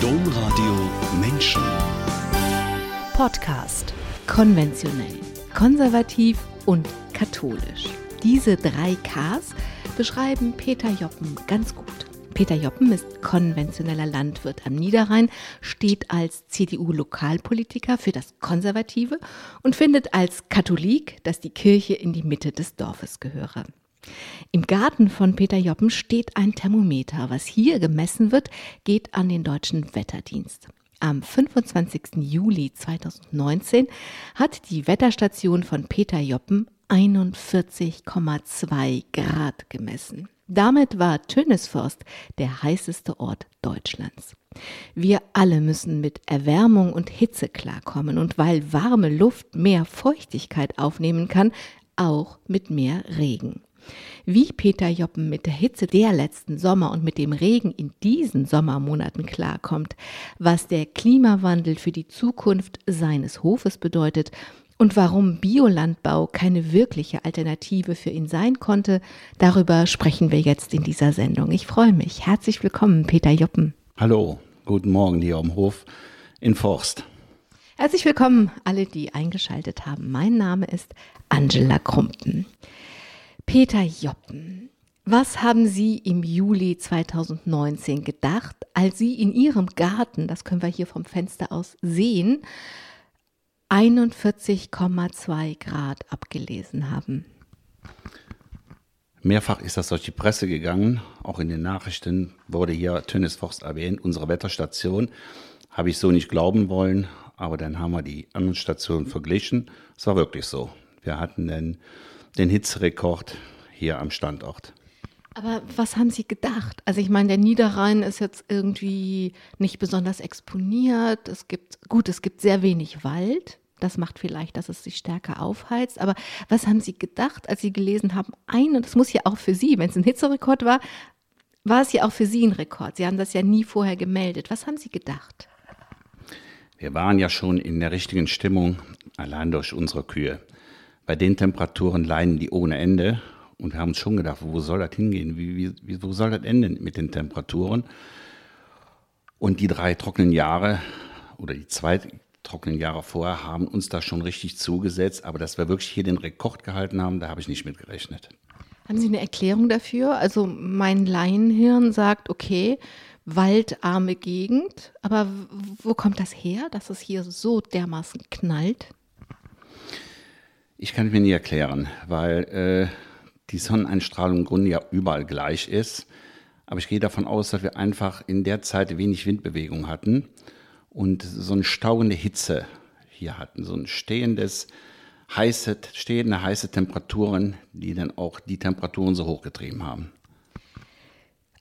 Domradio Menschen. Podcast. Konventionell, konservativ und katholisch. Diese drei Ks beschreiben Peter Joppen ganz gut. Peter Joppen ist konventioneller Landwirt am Niederrhein, steht als CDU-Lokalpolitiker für das Konservative und findet als Katholik, dass die Kirche in die Mitte des Dorfes gehöre. Im Garten von Peter Joppen steht ein Thermometer. Was hier gemessen wird, geht an den deutschen Wetterdienst. Am 25. Juli 2019 hat die Wetterstation von Peter Joppen 41,2 Grad gemessen. Damit war Tönisforst der heißeste Ort Deutschlands. Wir alle müssen mit Erwärmung und Hitze klarkommen und weil warme Luft mehr Feuchtigkeit aufnehmen kann, auch mit mehr Regen. Wie Peter Joppen mit der Hitze der letzten Sommer und mit dem Regen in diesen Sommermonaten klarkommt, was der Klimawandel für die Zukunft seines Hofes bedeutet und warum Biolandbau keine wirkliche Alternative für ihn sein konnte, darüber sprechen wir jetzt in dieser Sendung. Ich freue mich. Herzlich willkommen, Peter Joppen. Hallo, guten Morgen hier am Hof in Forst. Herzlich willkommen, alle, die eingeschaltet haben. Mein Name ist Angela Krumpen. Peter Joppen, was haben Sie im Juli 2019 gedacht, als Sie in Ihrem Garten, das können wir hier vom Fenster aus sehen, 41,2 Grad abgelesen haben. Mehrfach ist das durch die Presse gegangen, auch in den Nachrichten wurde hier Tönnesforst erwähnt, unsere Wetterstation. Habe ich so nicht glauben wollen, aber dann haben wir die anderen Stationen verglichen. Es war wirklich so. Wir hatten den, den Hitzerekord hier am Standort. Aber was haben Sie gedacht? Also ich meine, der Niederrhein ist jetzt irgendwie nicht besonders exponiert. Es gibt, gut, es gibt sehr wenig Wald. Das macht vielleicht, dass es sich stärker aufheizt. Aber was haben Sie gedacht, als Sie gelesen haben, ein, und das muss ja auch für Sie, wenn es ein Hitzerekord war, war es ja auch für Sie ein Rekord. Sie haben das ja nie vorher gemeldet. Was haben Sie gedacht? Wir waren ja schon in der richtigen Stimmung, allein durch unsere Kühe. Bei den Temperaturen leiden die ohne Ende und wir haben uns schon gedacht, wo soll das hingehen? Wie, wie, wo soll das enden mit den Temperaturen? Und die drei trockenen Jahre oder die zwei trockenen Jahre vorher haben uns da schon richtig zugesetzt. Aber dass wir wirklich hier den Rekord gehalten haben, da habe ich nicht mit gerechnet. Haben Sie eine Erklärung dafür? Also mein Laienhirn sagt, okay, waldarme Gegend, aber wo kommt das her, dass es hier so dermaßen knallt? Ich kann es mir nie erklären, weil äh, die Sonneneinstrahlung im Grunde ja überall gleich ist. Aber ich gehe davon aus, dass wir einfach in der Zeit wenig Windbewegung hatten und so eine stauende Hitze hier hatten, so ein stehendes, heiße, stehende heiße Temperaturen, die dann auch die Temperaturen so hochgetrieben haben.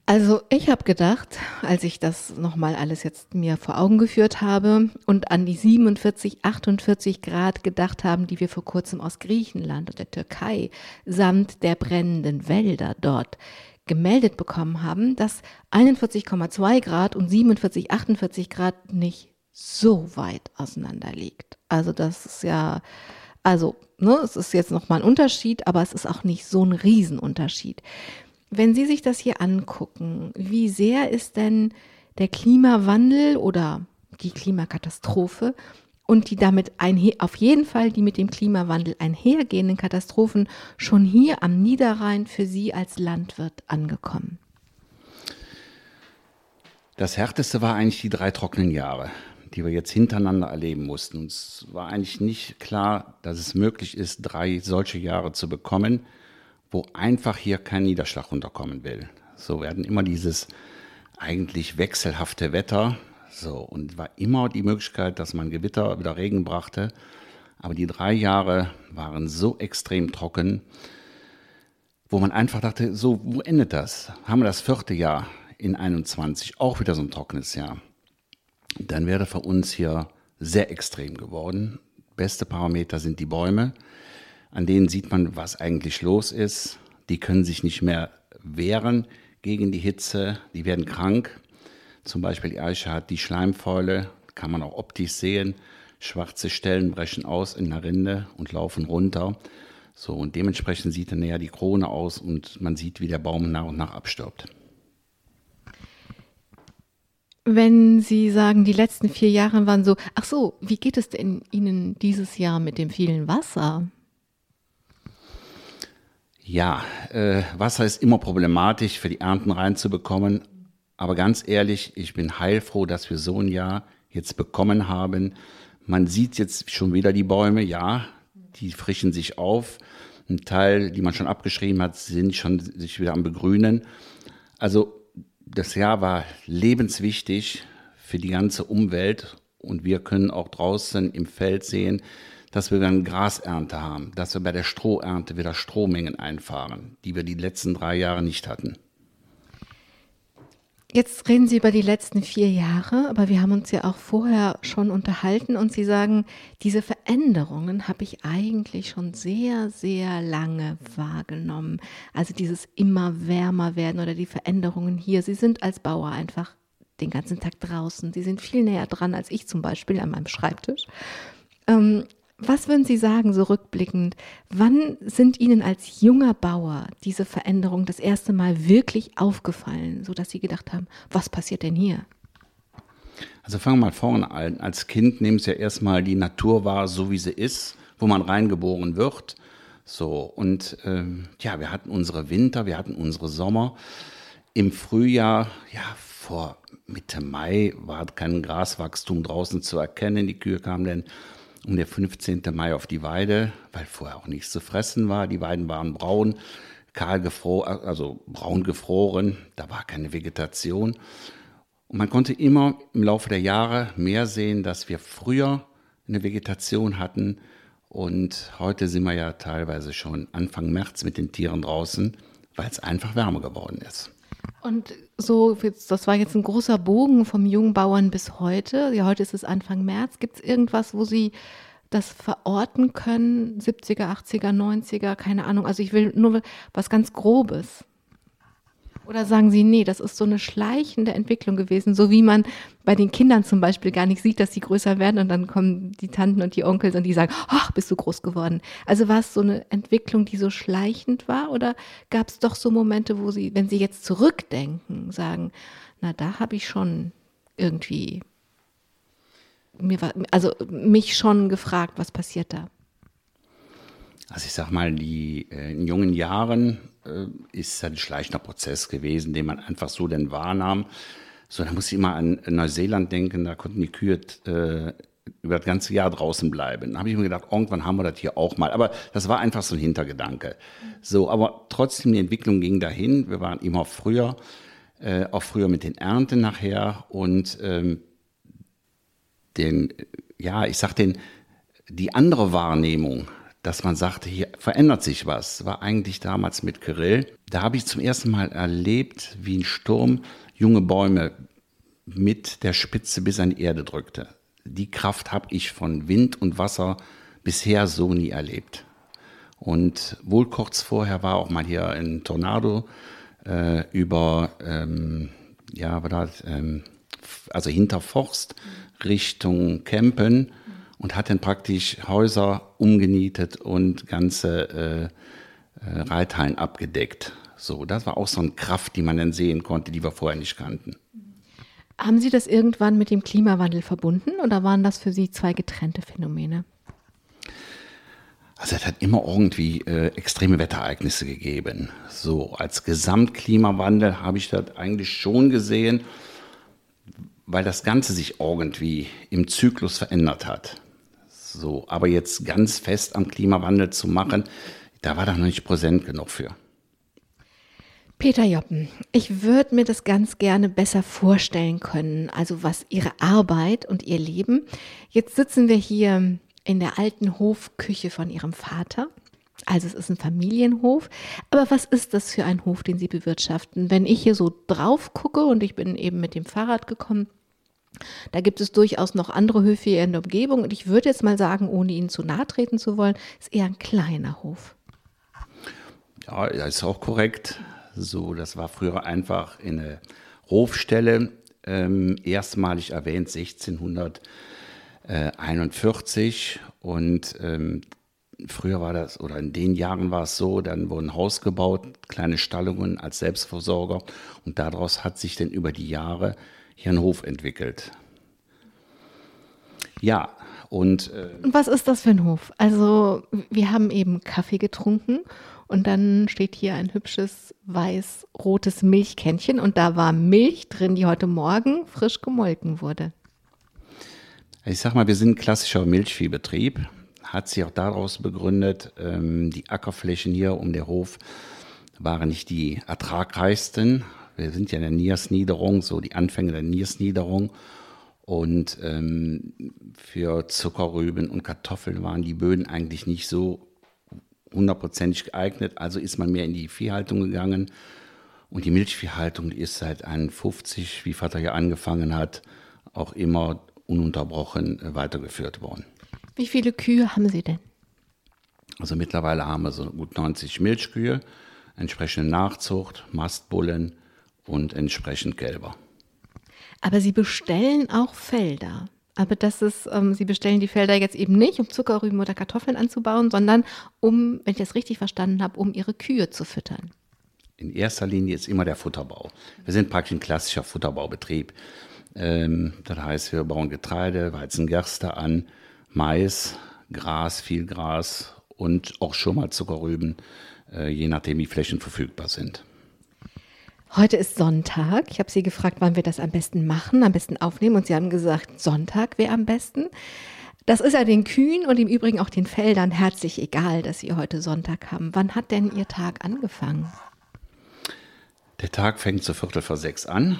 Also ich habe gedacht, als ich das nochmal alles jetzt mir vor Augen geführt habe und an die 47, 48 Grad gedacht haben, die wir vor kurzem aus Griechenland und der Türkei samt der brennenden Wälder dort gemeldet bekommen haben, dass 41,2 Grad und 47, 48 Grad nicht so weit auseinander liegt. Also das ist ja, also ne, es ist jetzt nochmal ein Unterschied, aber es ist auch nicht so ein Riesenunterschied. Wenn Sie sich das hier angucken, wie sehr ist denn der Klimawandel oder die Klimakatastrophe und die damit auf jeden Fall die mit dem Klimawandel einhergehenden Katastrophen schon hier am Niederrhein für Sie als Landwirt angekommen? Das härteste war eigentlich die drei trockenen Jahre, die wir jetzt hintereinander erleben mussten. Uns war eigentlich nicht klar, dass es möglich ist, drei solche Jahre zu bekommen wo einfach hier kein Niederschlag runterkommen will. So werden immer dieses eigentlich wechselhafte Wetter. So, und war immer die Möglichkeit, dass man Gewitter wieder Regen brachte. Aber die drei Jahre waren so extrem trocken, wo man einfach dachte, so, wo endet das? Haben wir das vierte Jahr in 21 auch wieder so ein trockenes Jahr? Dann wäre für uns hier sehr extrem geworden. Beste Parameter sind die Bäume. An denen sieht man, was eigentlich los ist. Die können sich nicht mehr wehren gegen die Hitze. Die werden krank. Zum Beispiel die Eiche hat die Schleimfäule, kann man auch optisch sehen. Schwarze Stellen brechen aus in der Rinde und laufen runter. So, und dementsprechend sieht dann näher die Krone aus und man sieht, wie der Baum nach und nach abstirbt. Wenn Sie sagen, die letzten vier Jahre waren so, ach so, wie geht es denn Ihnen dieses Jahr mit dem vielen Wasser? Ja, äh, Wasser ist immer problematisch für die Ernten reinzubekommen. Aber ganz ehrlich, ich bin heilfroh, dass wir so ein Jahr jetzt bekommen haben. Man sieht jetzt schon wieder die Bäume, ja, die frischen sich auf. Ein Teil, die man schon abgeschrieben hat, sind schon sich wieder am Begrünen. Also das Jahr war lebenswichtig für die ganze Umwelt und wir können auch draußen im Feld sehen, dass wir dann Grasernte haben, dass wir bei der Strohernte wieder Strohmengen einfahren, die wir die letzten drei Jahre nicht hatten. Jetzt reden Sie über die letzten vier Jahre, aber wir haben uns ja auch vorher schon unterhalten und Sie sagen, diese Veränderungen habe ich eigentlich schon sehr, sehr lange wahrgenommen. Also dieses immer wärmer werden oder die Veränderungen hier. Sie sind als Bauer einfach den ganzen Tag draußen. Sie sind viel näher dran als ich zum Beispiel an meinem Schreibtisch. Ähm, was würden Sie sagen, so rückblickend? Wann sind Ihnen als junger Bauer diese Veränderungen das erste Mal wirklich aufgefallen, sodass Sie gedacht haben, was passiert denn hier? Also fangen wir mal vorne an. Als Kind nehmen Sie ja erstmal die Natur wahr, so wie sie ist, wo man reingeboren wird. So, und ähm, ja, wir hatten unsere Winter, wir hatten unsere Sommer. Im Frühjahr, ja, vor Mitte Mai war kein Graswachstum draußen zu erkennen. Die Kühe kamen dann um der 15. Mai auf die Weide, weil vorher auch nichts zu fressen war. Die Weiden waren braun, kahl gefroren, also braun gefroren. Da war keine Vegetation. Und man konnte immer im Laufe der Jahre mehr sehen, dass wir früher eine Vegetation hatten. Und heute sind wir ja teilweise schon Anfang März mit den Tieren draußen, weil es einfach wärmer geworden ist. Und so, das war jetzt ein großer Bogen vom jungen Bauern bis heute. Ja, heute ist es Anfang März. Gibt es irgendwas, wo Sie das verorten können? 70er, 80er, 90er, keine Ahnung. Also ich will nur was ganz Grobes. Oder sagen Sie, nee, das ist so eine schleichende Entwicklung gewesen, so wie man bei den Kindern zum Beispiel gar nicht sieht, dass sie größer werden und dann kommen die Tanten und die Onkels und die sagen, ach, bist du groß geworden. Also war es so eine Entwicklung, die so schleichend war oder gab es doch so Momente, wo Sie, wenn Sie jetzt zurückdenken, sagen, na, da habe ich schon irgendwie mir war, also mich schon gefragt, was passiert da? Also ich sag mal, die äh, in jungen Jahren ist ein schleichender Prozess gewesen, den man einfach so denn wahrnahm. So, da muss ich immer an Neuseeland denken, da konnten die Kühe äh, über das ganze Jahr draußen bleiben. Da habe ich mir gedacht, irgendwann haben wir das hier auch mal. Aber das war einfach so ein Hintergedanke. So, aber trotzdem, die Entwicklung ging dahin. Wir waren immer früher, äh, auch früher mit den Ernten nachher und ähm, den, ja, ich sag den, die andere Wahrnehmung dass man sagte, hier verändert sich was, war eigentlich damals mit Kirill. Da habe ich zum ersten Mal erlebt, wie ein Sturm junge Bäume mit der Spitze bis an die Erde drückte. Die Kraft habe ich von Wind und Wasser bisher so nie erlebt. Und wohl kurz vorher war auch mal hier ein Tornado äh, über, ähm, ja, war das, ähm, also hinter Forst Richtung Kempen und hat dann praktisch Häuser umgenietet und ganze äh, äh, Reithallen abgedeckt. So, das war auch so eine Kraft, die man dann sehen konnte, die wir vorher nicht kannten. Haben Sie das irgendwann mit dem Klimawandel verbunden oder waren das für Sie zwei getrennte Phänomene? Also es hat immer irgendwie äh, extreme Wetterereignisse gegeben. So als Gesamtklimawandel habe ich das eigentlich schon gesehen, weil das Ganze sich irgendwie im Zyklus verändert hat. So, aber jetzt ganz fest am Klimawandel zu machen, da war da noch nicht präsent genug für. Peter Joppen, ich würde mir das ganz gerne besser vorstellen können, also was Ihre Arbeit und Ihr Leben. Jetzt sitzen wir hier in der alten Hofküche von Ihrem Vater. Also es ist ein Familienhof. Aber was ist das für ein Hof, den Sie bewirtschaften? Wenn ich hier so drauf gucke und ich bin eben mit dem Fahrrad gekommen, da gibt es durchaus noch andere Höfe in der Umgebung. Und ich würde jetzt mal sagen, ohne Ihnen zu nahe treten zu wollen, ist eher ein kleiner Hof. Ja, das ist auch korrekt. So, das war früher einfach eine Hofstelle, ähm, erstmalig erwähnt 1641. Und ähm, früher war das, oder in den Jahren war es so, dann wurden Haus gebaut, kleine Stallungen als Selbstversorger. Und daraus hat sich dann über die Jahre hier einen Hof entwickelt. Ja, und, äh, und was ist das für ein Hof? Also wir haben eben Kaffee getrunken und dann steht hier ein hübsches weiß-rotes Milchkännchen und da war Milch drin, die heute Morgen frisch gemolken wurde. Ich sag mal, wir sind ein klassischer Milchviehbetrieb. Hat sich auch daraus begründet, ähm, die Ackerflächen hier um den Hof waren nicht die ertragreichsten. Wir sind ja in der Niersniederung, so die Anfänge der Niersniederung. Und ähm, für Zuckerrüben und Kartoffeln waren die Böden eigentlich nicht so hundertprozentig geeignet. Also ist man mehr in die Viehhaltung gegangen. Und die Milchviehhaltung ist seit 51, wie Vater hier angefangen hat, auch immer ununterbrochen äh, weitergeführt worden. Wie viele Kühe haben Sie denn? Also mittlerweile haben wir so gut 90 Milchkühe, entsprechende Nachzucht, Mastbullen und entsprechend Kälber. Aber Sie bestellen auch Felder. Aber das ist, ähm, Sie bestellen die Felder jetzt eben nicht, um Zuckerrüben oder Kartoffeln anzubauen, sondern um, wenn ich das richtig verstanden habe, um Ihre Kühe zu füttern. In erster Linie ist immer der Futterbau. Wir sind praktisch ein klassischer Futterbaubetrieb. Ähm, das heißt, wir bauen Getreide, Weizen, Gerste an, Mais, Gras, viel Gras und auch schon mal Zuckerrüben, äh, je nachdem, wie Flächen verfügbar sind. Heute ist Sonntag. Ich habe Sie gefragt, wann wir das am besten machen, am besten aufnehmen. Und Sie haben gesagt, Sonntag wäre am besten. Das ist ja den Kühen und im Übrigen auch den Feldern herzlich egal, dass Sie heute Sonntag haben. Wann hat denn Ihr Tag angefangen? Der Tag fängt zu Viertel vor sechs an.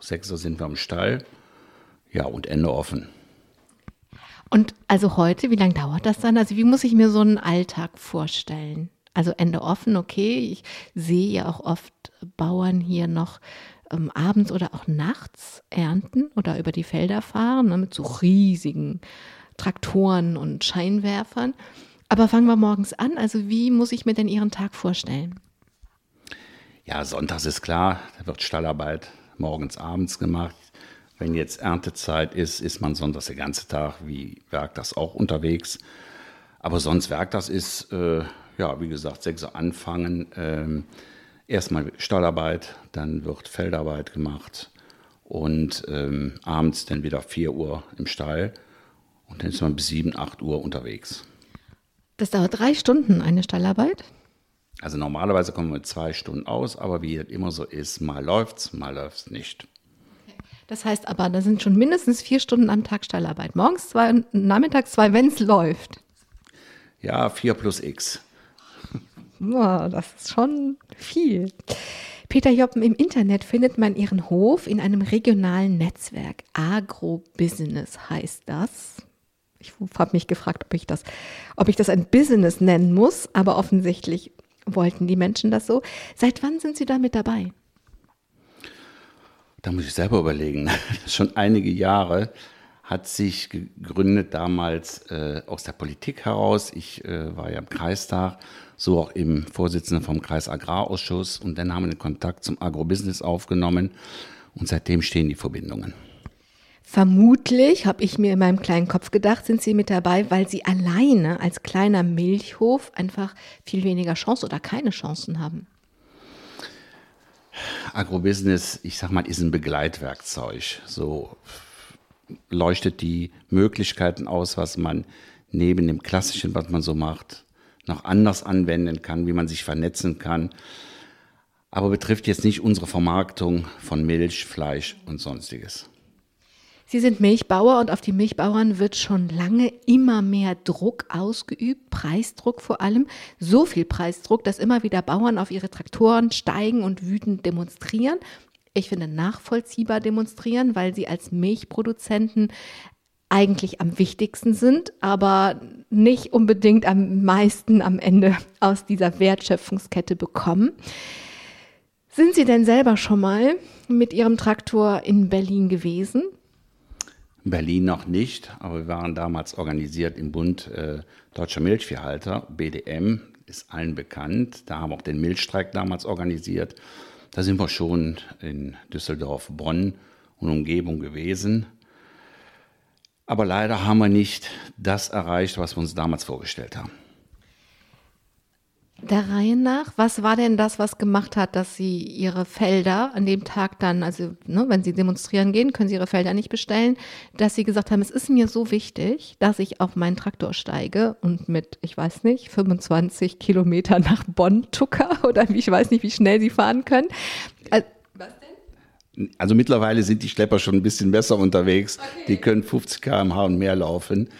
Sechs Uhr sind wir im Stall. Ja, und Ende offen. Und also heute, wie lange dauert das dann? Also wie muss ich mir so einen Alltag vorstellen? Also Ende offen, okay. Ich sehe ja auch oft Bauern hier noch ähm, abends oder auch nachts ernten oder über die Felder fahren ne, mit so riesigen Traktoren und Scheinwerfern. Aber fangen wir morgens an. Also wie muss ich mir denn Ihren Tag vorstellen? Ja, sonntags ist klar, da wird Stallarbeit morgens, abends gemacht. Wenn jetzt Erntezeit ist, ist man sonntags den ganzen Tag wie Werktags auch unterwegs. Aber sonst Werktags ist, äh, ja, wie gesagt, sechs Uhr anfangen. Ähm, erstmal Stallarbeit, dann wird Feldarbeit gemacht und ähm, abends dann wieder 4 Uhr im Stall und dann ist man bis 7, 8 Uhr unterwegs. Das dauert drei Stunden, eine Stallarbeit? Also normalerweise kommen wir mit zwei Stunden aus, aber wie das immer so ist, mal läuft's, mal läuft's nicht. Das heißt aber, da sind schon mindestens vier Stunden am Tag Stallarbeit. Morgens zwei und nachmittags zwei, wenn es läuft. Ja, vier plus X. Oh, das ist schon viel. Peter Joppen, im Internet findet man Ihren Hof in einem regionalen Netzwerk. Agrobusiness heißt das. Ich habe mich gefragt, ob ich das, ob ich das ein Business nennen muss, aber offensichtlich wollten die Menschen das so. Seit wann sind Sie damit dabei? Da muss ich selber überlegen. Schon einige Jahre hat sich gegründet damals äh, aus der Politik heraus. Ich äh, war ja im Kreistag, so auch im Vorsitzenden vom Kreis Agrarausschuss und dann haben wir den Kontakt zum Agrobusiness aufgenommen und seitdem stehen die Verbindungen. Vermutlich, habe ich mir in meinem kleinen Kopf gedacht, sind Sie mit dabei, weil Sie alleine als kleiner Milchhof einfach viel weniger Chance oder keine Chancen haben. Agrobusiness, ich sag mal, ist ein Begleitwerkzeug. So leuchtet die Möglichkeiten aus, was man neben dem Klassischen, was man so macht, noch anders anwenden kann, wie man sich vernetzen kann. Aber betrifft jetzt nicht unsere Vermarktung von Milch, Fleisch und sonstiges. Sie sind Milchbauer und auf die Milchbauern wird schon lange immer mehr Druck ausgeübt, Preisdruck vor allem. So viel Preisdruck, dass immer wieder Bauern auf ihre Traktoren steigen und wütend demonstrieren ich finde, nachvollziehbar demonstrieren, weil sie als Milchproduzenten eigentlich am wichtigsten sind, aber nicht unbedingt am meisten am Ende aus dieser Wertschöpfungskette bekommen. Sind Sie denn selber schon mal mit Ihrem Traktor in Berlin gewesen? Berlin noch nicht, aber wir waren damals organisiert im Bund äh, Deutscher Milchviehhalter, BDM, ist allen bekannt. Da haben wir auch den Milchstreik damals organisiert. Da sind wir schon in Düsseldorf, Bonn und Umgebung gewesen. Aber leider haben wir nicht das erreicht, was wir uns damals vorgestellt haben. Der Reihe nach, was war denn das, was gemacht hat, dass Sie Ihre Felder an dem Tag dann, also ne, wenn Sie demonstrieren gehen, können Sie Ihre Felder nicht bestellen, dass Sie gesagt haben, es ist mir so wichtig, dass ich auf meinen Traktor steige und mit, ich weiß nicht, 25 Kilometer nach Bonn tucker oder ich weiß nicht, wie schnell Sie fahren können. Also, also mittlerweile sind die Schlepper schon ein bisschen besser unterwegs. Okay. Die können 50 km/h und mehr laufen.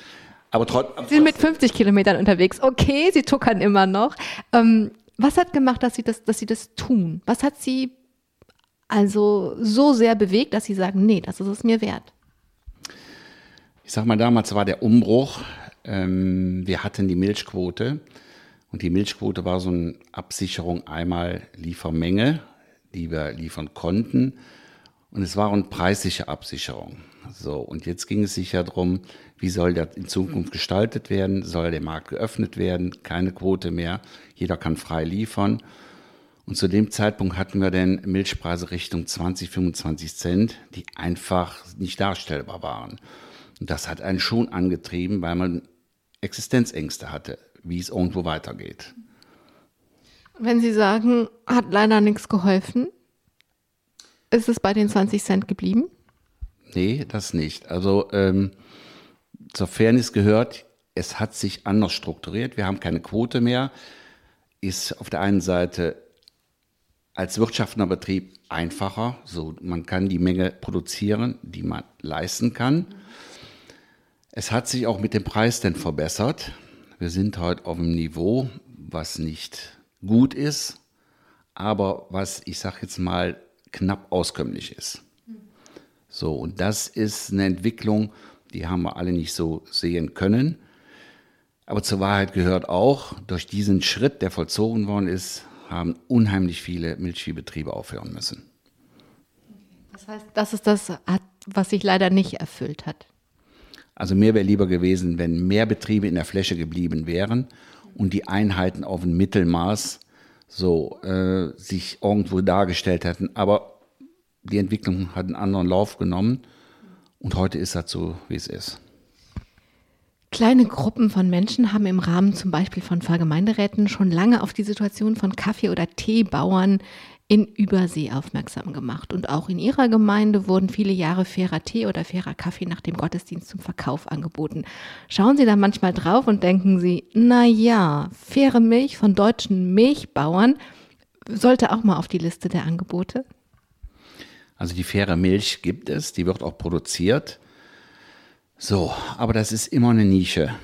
Aber trotzdem. Sie sind mit 50 Kilometern unterwegs. Okay, Sie tuckern immer noch. Ähm, was hat gemacht, dass Sie das, dass Sie das tun? Was hat Sie also so sehr bewegt, dass Sie sagen, nee, das ist es mir wert? Ich sag mal, damals war der Umbruch. Ähm, wir hatten die Milchquote. Und die Milchquote war so eine Absicherung einmal Liefermenge, die wir liefern konnten. Und es war eine preisliche Absicherung. So, und jetzt ging es sich ja darum, wie soll der in Zukunft gestaltet werden? Soll der Markt geöffnet werden? Keine Quote mehr. Jeder kann frei liefern. Und zu dem Zeitpunkt hatten wir dann Milchpreise Richtung 20, 25 Cent, die einfach nicht darstellbar waren. Und das hat einen schon angetrieben, weil man Existenzängste hatte, wie es irgendwo weitergeht. Wenn Sie sagen, hat leider nichts geholfen, ist es bei den 20 Cent geblieben? Nee, das nicht. Also ähm, zur Fairness gehört, es hat sich anders strukturiert. Wir haben keine Quote mehr. Ist auf der einen Seite als wirtschaftender Betrieb einfacher. So, man kann die Menge produzieren, die man leisten kann. Es hat sich auch mit dem Preis denn verbessert. Wir sind heute auf einem Niveau, was nicht gut ist, aber was, ich sage jetzt mal, knapp auskömmlich ist. So, und das ist eine Entwicklung, die haben wir alle nicht so sehen können. Aber zur Wahrheit gehört auch, durch diesen Schritt, der vollzogen worden ist, haben unheimlich viele Milchviehbetriebe aufhören müssen. Das heißt, das ist das, was sich leider nicht erfüllt hat. Also mir wäre lieber gewesen, wenn mehr Betriebe in der Fläche geblieben wären und die Einheiten auf ein Mittelmaß so äh, sich irgendwo dargestellt hätten. Aber die Entwicklung hat einen anderen Lauf genommen und heute ist das so, wie es ist. Kleine Gruppen von Menschen haben im Rahmen zum Beispiel von Pfarrgemeinderäten schon lange auf die Situation von Kaffee- oder Teebauern in Übersee aufmerksam gemacht. Und auch in ihrer Gemeinde wurden viele Jahre fairer Tee oder fairer Kaffee nach dem Gottesdienst zum Verkauf angeboten. Schauen Sie da manchmal drauf und denken Sie, na ja, faire Milch von deutschen Milchbauern sollte auch mal auf die Liste der Angebote? Also die faire Milch gibt es, die wird auch produziert. So, aber das ist immer eine Nische.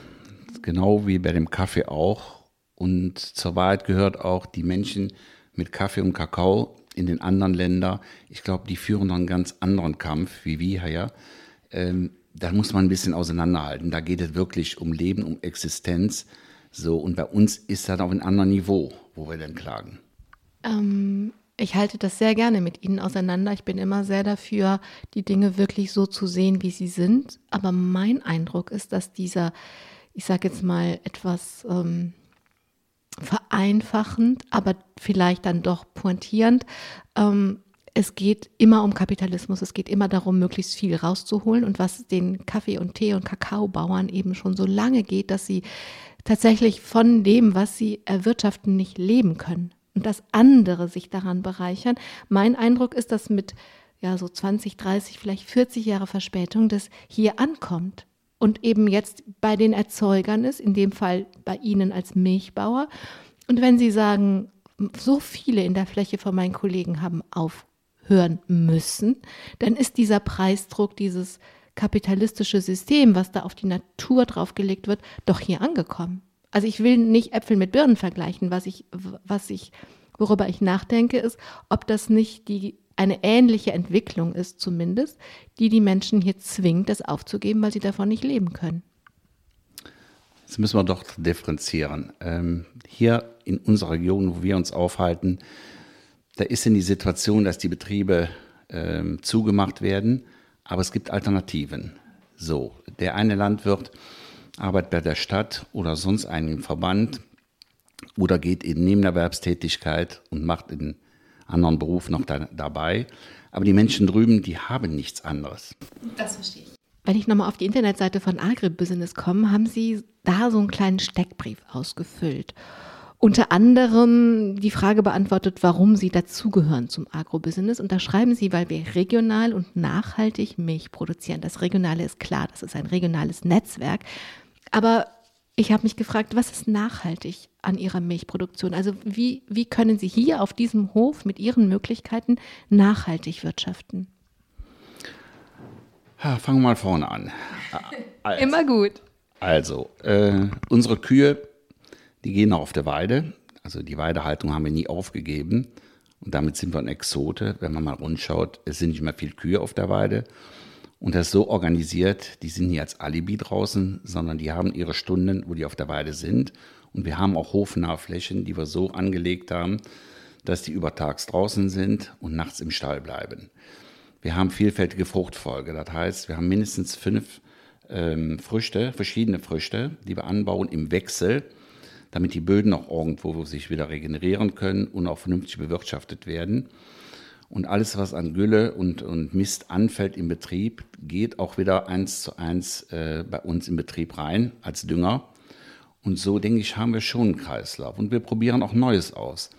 Genau wie bei dem Kaffee auch. Und zur Wahrheit gehört auch, die Menschen mit Kaffee und Kakao in den anderen Ländern, ich glaube, die führen noch einen ganz anderen Kampf wie wir hier. Ähm, da muss man ein bisschen auseinanderhalten. Da geht es wirklich um Leben, um Existenz. So, und bei uns ist das auf einem anderen Niveau, wo wir dann klagen. Ähm, ich halte das sehr gerne mit Ihnen auseinander. Ich bin immer sehr dafür, die Dinge wirklich so zu sehen, wie sie sind. Aber mein Eindruck ist, dass dieser, ich sage jetzt mal, etwas ähm, vereinfachend, aber vielleicht dann doch pointierend, ähm, es geht immer um Kapitalismus, es geht immer darum, möglichst viel rauszuholen und was den Kaffee- und Tee- und Kakaobauern eben schon so lange geht, dass sie tatsächlich von dem, was sie erwirtschaften, nicht leben können und dass andere sich daran bereichern. Mein Eindruck ist, dass mit ja so 20, 30, vielleicht 40 Jahre Verspätung das hier ankommt und eben jetzt bei den Erzeugern ist, in dem Fall bei Ihnen als Milchbauer. Und wenn Sie sagen, so viele in der Fläche von meinen Kollegen haben aufhören müssen, dann ist dieser Preisdruck, dieses kapitalistische System, was da auf die Natur draufgelegt wird, doch hier angekommen. Also ich will nicht Äpfel mit Birnen vergleichen. Was ich, was ich, worüber ich nachdenke, ist, ob das nicht die eine ähnliche Entwicklung ist zumindest, die die Menschen hier zwingt, das aufzugeben, weil sie davon nicht leben können. Jetzt müssen wir doch differenzieren. Ähm, hier in unserer Region, wo wir uns aufhalten, da ist in die Situation, dass die Betriebe ähm, zugemacht werden, aber es gibt Alternativen. So, der eine Landwirt arbeitet bei der Stadt oder sonst einem Verband oder geht in Nebenerwerbstätigkeit und macht einen anderen Beruf noch da, dabei. Aber die Menschen drüben, die haben nichts anderes. Das verstehe ich. Wenn ich nochmal auf die Internetseite von Agribusiness komme, haben Sie da so einen kleinen Steckbrief ausgefüllt. unter anderem die Frage beantwortet, warum Sie dazugehören zum Agrobusiness. Und da schreiben Sie, weil wir regional und nachhaltig Milch produzieren. Das Regionale ist klar, das ist ein regionales Netzwerk. Aber ich habe mich gefragt, was ist nachhaltig an Ihrer Milchproduktion? Also wie, wie können Sie hier auf diesem Hof mit Ihren Möglichkeiten nachhaltig wirtschaften? Ja, fangen wir mal vorne an. Also, Immer gut. Also, äh, unsere Kühe die gehen auf der Weide. Also die Weidehaltung haben wir nie aufgegeben. Und damit sind wir ein Exote. Wenn man mal rundschaut, es sind nicht mehr viele Kühe auf der Weide. Und das so organisiert, die sind nie als Alibi draußen, sondern die haben ihre Stunden, wo die auf der Weide sind. Und wir haben auch hofnahe Flächen, die wir so angelegt haben, dass die übertags draußen sind und nachts im Stall bleiben. Wir haben vielfältige Fruchtfolge. Das heißt, wir haben mindestens fünf ähm, Früchte, verschiedene Früchte, die wir anbauen im Wechsel damit die Böden auch irgendwo sich wieder regenerieren können und auch vernünftig bewirtschaftet werden. Und alles, was an Gülle und, und Mist anfällt im Betrieb, geht auch wieder eins zu eins äh, bei uns im Betrieb rein als Dünger. Und so, denke ich, haben wir schon einen Kreislauf. Und wir probieren auch Neues aus.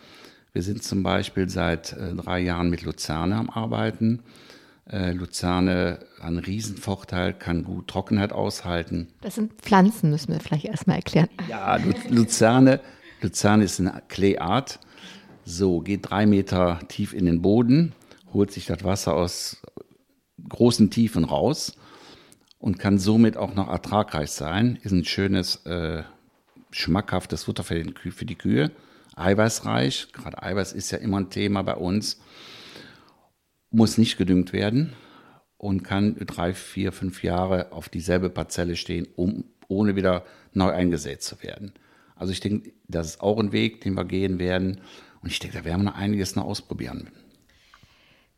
Wir sind zum Beispiel seit äh, drei Jahren mit Luzerne am Arbeiten. Äh, Luzerne ein Riesenvorteil, kann gut Trockenheit aushalten. Das sind Pflanzen, müssen wir vielleicht erstmal erklären. Ja, Luzerne, Luzerne ist eine Kleeart. So, geht drei Meter tief in den Boden, holt sich das Wasser aus großen Tiefen raus und kann somit auch noch ertragreich sein. Ist ein schönes, äh, schmackhaftes Futter für, den, für die Kühe. Eiweißreich, gerade Eiweiß ist ja immer ein Thema bei uns muss nicht gedüngt werden und kann drei, vier, fünf Jahre auf dieselbe Parzelle stehen, um, ohne wieder neu eingesät zu werden. Also ich denke, das ist auch ein Weg, den wir gehen werden. Und ich denke, da werden wir noch einiges noch ausprobieren.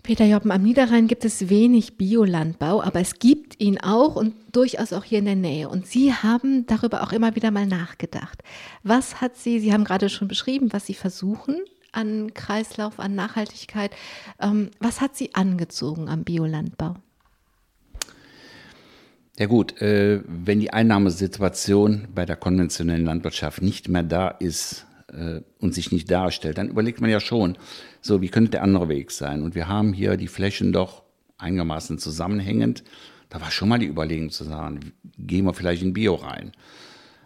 Peter Joppen, am Niederrhein gibt es wenig Biolandbau, aber es gibt ihn auch und durchaus auch hier in der Nähe. Und Sie haben darüber auch immer wieder mal nachgedacht. Was hat Sie, Sie haben gerade schon beschrieben, was Sie versuchen, an Kreislauf, an Nachhaltigkeit. Ähm, was hat Sie angezogen am Biolandbau? Ja gut, äh, wenn die Einnahmesituation bei der konventionellen Landwirtschaft nicht mehr da ist äh, und sich nicht darstellt, dann überlegt man ja schon, so wie könnte der andere Weg sein? Und wir haben hier die Flächen doch einigermaßen zusammenhängend. Da war schon mal die Überlegung zu sagen, gehen wir vielleicht in Bio rein.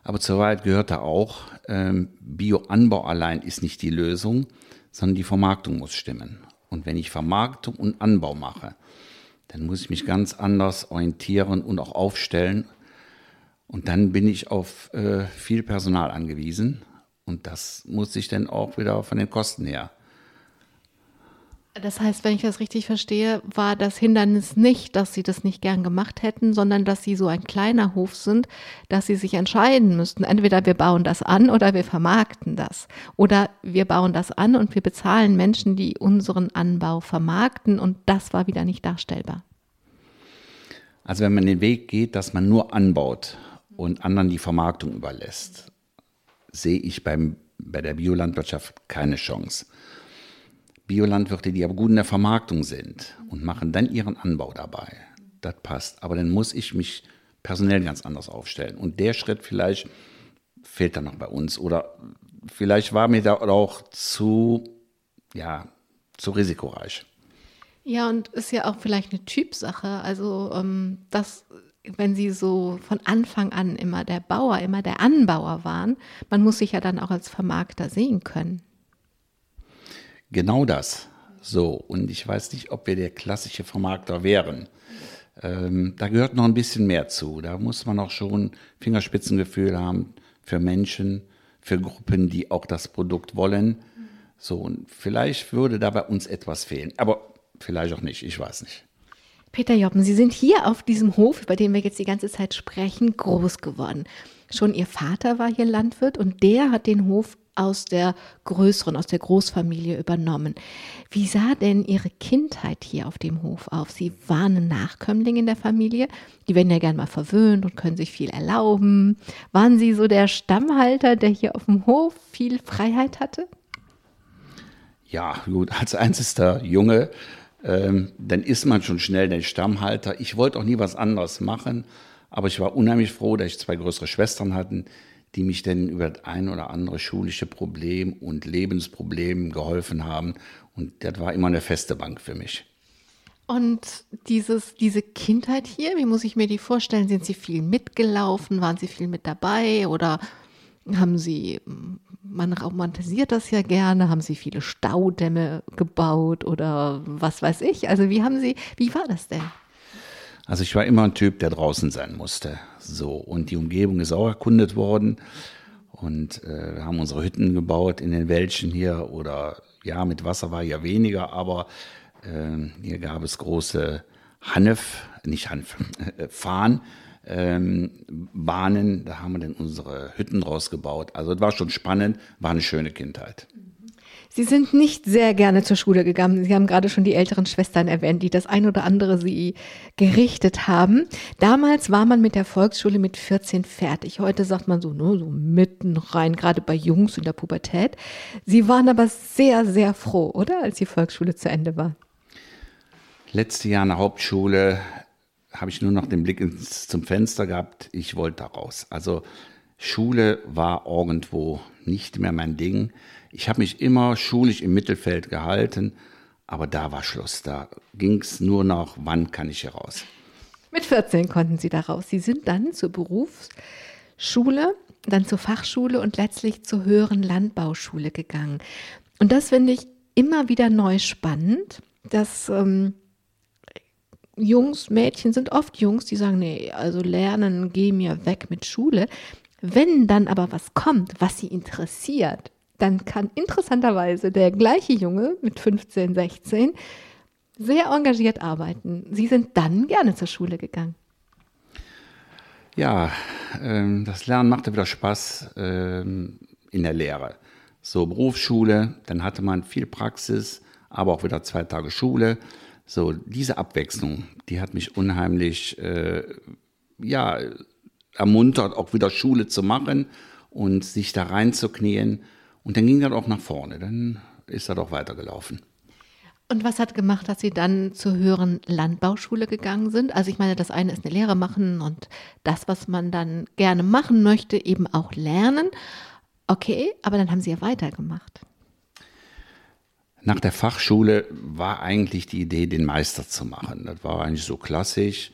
Aber zur Wahrheit gehört da auch, ähm, Bioanbau allein ist nicht die Lösung, sondern die Vermarktung muss stimmen. Und wenn ich Vermarktung und Anbau mache, dann muss ich mich ganz anders orientieren und auch aufstellen. Und dann bin ich auf äh, viel Personal angewiesen. Und das muss ich dann auch wieder von den Kosten her das heißt, wenn ich das richtig verstehe, war das Hindernis nicht, dass sie das nicht gern gemacht hätten, sondern dass sie so ein kleiner Hof sind, dass sie sich entscheiden müssten. Entweder wir bauen das an oder wir vermarkten das. Oder wir bauen das an und wir bezahlen Menschen, die unseren Anbau vermarkten und das war wieder nicht darstellbar. Also wenn man den Weg geht, dass man nur anbaut und anderen die Vermarktung überlässt, sehe ich beim, bei der Biolandwirtschaft keine Chance. Biolandwirte, die aber gut in der Vermarktung sind und machen dann ihren Anbau dabei. Das passt. Aber dann muss ich mich personell ganz anders aufstellen. Und der Schritt vielleicht fehlt dann noch bei uns. Oder vielleicht war mir da auch zu, ja, zu risikoreich. Ja, und ist ja auch vielleicht eine Typsache. Also, ähm, das, wenn Sie so von Anfang an immer der Bauer, immer der Anbauer waren, man muss sich ja dann auch als Vermarkter sehen können. Genau das. So, und ich weiß nicht, ob wir der klassische Vermarkter wären. Ähm, da gehört noch ein bisschen mehr zu. Da muss man auch schon Fingerspitzengefühl haben für Menschen, für Gruppen, die auch das Produkt wollen. So, und vielleicht würde da bei uns etwas fehlen. Aber vielleicht auch nicht, ich weiß nicht. Peter Joppen, Sie sind hier auf diesem Hof, über den wir jetzt die ganze Zeit sprechen, groß geworden. Schon Ihr Vater war hier Landwirt und der hat den Hof aus der größeren, aus der Großfamilie übernommen. Wie sah denn Ihre Kindheit hier auf dem Hof auf? Sie waren ein Nachkömmling in der Familie. Die werden ja gern mal verwöhnt und können sich viel erlauben. Waren Sie so der Stammhalter, der hier auf dem Hof viel Freiheit hatte? Ja, gut, als einziger Junge, ähm, dann ist man schon schnell der Stammhalter. Ich wollte auch nie was anderes machen, aber ich war unheimlich froh, dass ich zwei größere Schwestern hatte, die mich dann über das ein oder andere schulische Problem und Lebensproblem geholfen haben. Und das war immer eine feste Bank für mich. Und dieses, diese Kindheit hier, wie muss ich mir die vorstellen? Sind Sie viel mitgelaufen? Waren Sie viel mit dabei? Oder haben Sie, man romantisiert das ja gerne, haben Sie viele Staudämme gebaut oder was weiß ich? Also wie haben Sie, wie war das denn? Also ich war immer ein Typ, der draußen sein musste. So, und die Umgebung ist auch erkundet worden. Und äh, wir haben unsere Hütten gebaut in den Wäldchen hier oder ja, mit Wasser war ja weniger, aber ähm, hier gab es große Hanf, nicht Hanf, äh, Fahnen, ähm, Bahnen, da haben wir dann unsere Hütten draus gebaut. Also es war schon spannend, war eine schöne Kindheit. Sie sind nicht sehr gerne zur Schule gegangen. Sie haben gerade schon die älteren Schwestern erwähnt, die das ein oder andere Sie gerichtet haben. Damals war man mit der Volksschule mit 14 fertig. Heute sagt man so, ne, so mitten rein, gerade bei Jungs in der Pubertät. Sie waren aber sehr, sehr froh, oder? Als die Volksschule zu Ende war letzte Jahr in der Hauptschule habe ich nur noch den Blick ins, zum Fenster gehabt. Ich wollte da raus. Also Schule war irgendwo nicht mehr mein Ding. Ich habe mich immer schulisch im Mittelfeld gehalten, aber da war Schluss. Da ging es nur noch, wann kann ich hier raus. Mit 14 konnten Sie da raus. Sie sind dann zur Berufsschule, dann zur Fachschule und letztlich zur höheren Landbauschule gegangen. Und das finde ich immer wieder neu spannend, dass ähm, Jungs, Mädchen sind oft Jungs, die sagen, nee, also lernen, geh mir weg mit Schule. Wenn dann aber was kommt, was sie interessiert, dann kann interessanterweise der gleiche Junge mit 15, 16 sehr engagiert arbeiten. Sie sind dann gerne zur Schule gegangen. Ja, ähm, das Lernen machte wieder Spaß ähm, in der Lehre. So Berufsschule, dann hatte man viel Praxis, aber auch wieder zwei Tage Schule. So, diese Abwechslung, die hat mich unheimlich, äh, ja, ermuntert, auch wieder Schule zu machen und sich da reinzuknien. Und dann ging das auch nach vorne. Dann ist das auch weitergelaufen. Und was hat gemacht, dass Sie dann zur höheren Landbauschule gegangen sind? Also ich meine, das eine ist eine Lehre machen und das, was man dann gerne machen möchte, eben auch lernen. Okay, aber dann haben Sie ja weitergemacht. Nach der Fachschule war eigentlich die Idee, den Meister zu machen. Das war eigentlich so klassisch.